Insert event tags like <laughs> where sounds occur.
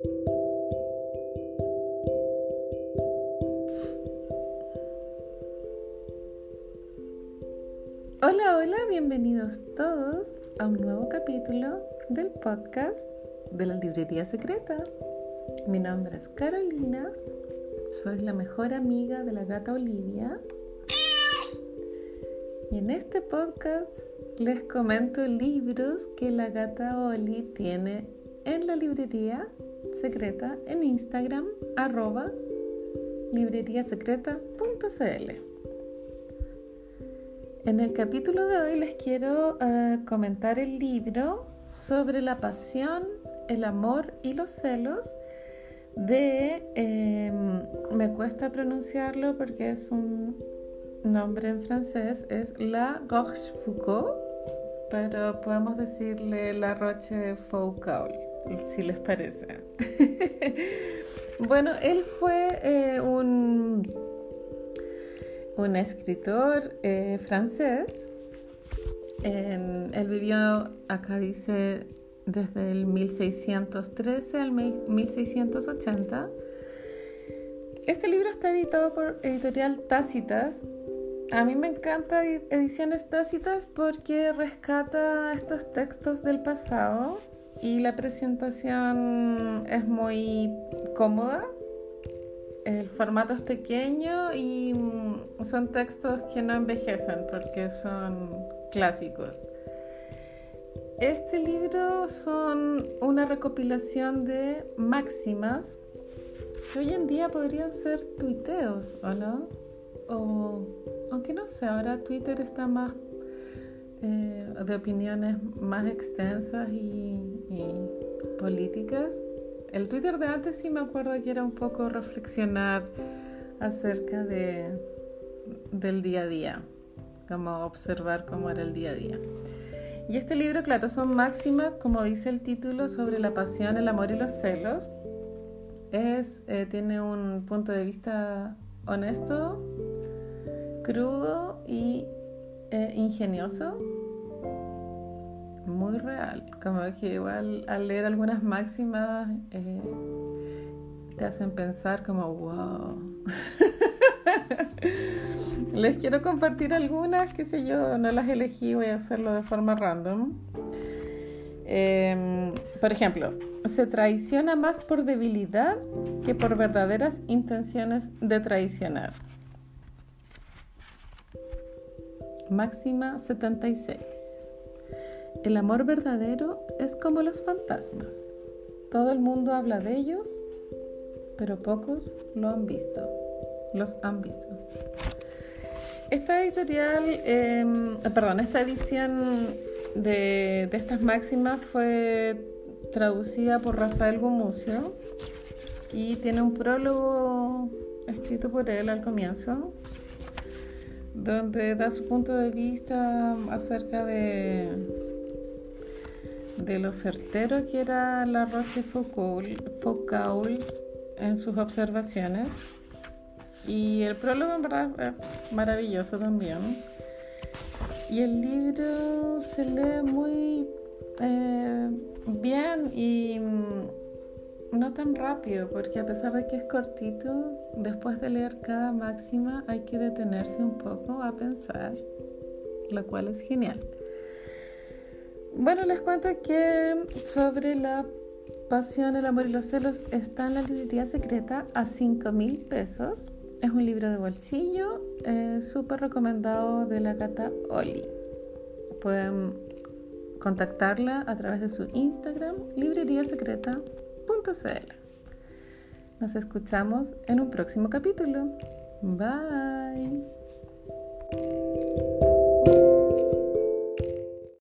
Hola, hola, bienvenidos todos a un nuevo capítulo del podcast de la Librería Secreta. Mi nombre es Carolina, soy la mejor amiga de la gata Olivia y en este podcast les comento libros que la gata Oli tiene en la librería secreta en Instagram arroba libreriasecreta.cl. En el capítulo de hoy les quiero uh, comentar el libro sobre la pasión, el amor y los celos de, eh, me cuesta pronunciarlo porque es un nombre en francés, es La Rochefoucauld, pero podemos decirle La Rochefoucauld, si les parece. <laughs> bueno, él fue eh, un un escritor eh, francés. él vivió, acá dice, desde el 1613 al 1680. Este libro está editado por editorial Tácitas. A mí me encanta ediciones Tácitas porque rescata estos textos del pasado y la presentación es muy cómoda el formato es pequeño y mm, son textos que no envejecen porque son clásicos. Este libro son una recopilación de máximas que hoy en día podrían ser tuiteos, ¿o no? O, aunque no sé, ahora Twitter está más eh, de opiniones más extensas y políticas. El Twitter de antes sí me acuerdo que era un poco reflexionar acerca de, del día a día, como observar cómo era el día a día. Y este libro, claro, son máximas, como dice el título, sobre la pasión, el amor y los celos. Es, eh, tiene un punto de vista honesto, crudo y eh, ingenioso muy real. Como que igual al leer algunas máximas eh, te hacen pensar como, wow. <laughs> Les quiero compartir algunas, qué sé yo, no las elegí, voy a hacerlo de forma random. Em, por ejemplo, se traiciona más por debilidad que por verdaderas intenciones de traicionar. Máxima 76. El amor verdadero es como los fantasmas. Todo el mundo habla de ellos, pero pocos lo han visto. Los han visto. Esta editorial, em, perdón, esta edición de, de, estas máximas fue traducida por Rafael Gumucio y tiene un prólogo escrito por él al comienzo, donde da su punto de vista acerca de de lo certero que era la Rochefoucauld en sus observaciones. Y el prólogo es maravilloso también. Y el libro se lee muy eh, bien y no tan rápido, porque a pesar de que es cortito, después de leer cada máxima hay que detenerse un poco a pensar, lo cual es genial. Bueno, les cuento que sobre la pasión, el amor y los celos está en la librería secreta a 5 mil pesos. Es un libro de bolsillo, súper recomendado de la gata Oli. Pueden contactarla a través de su Instagram, Nos escuchamos en un próximo capítulo. Bye.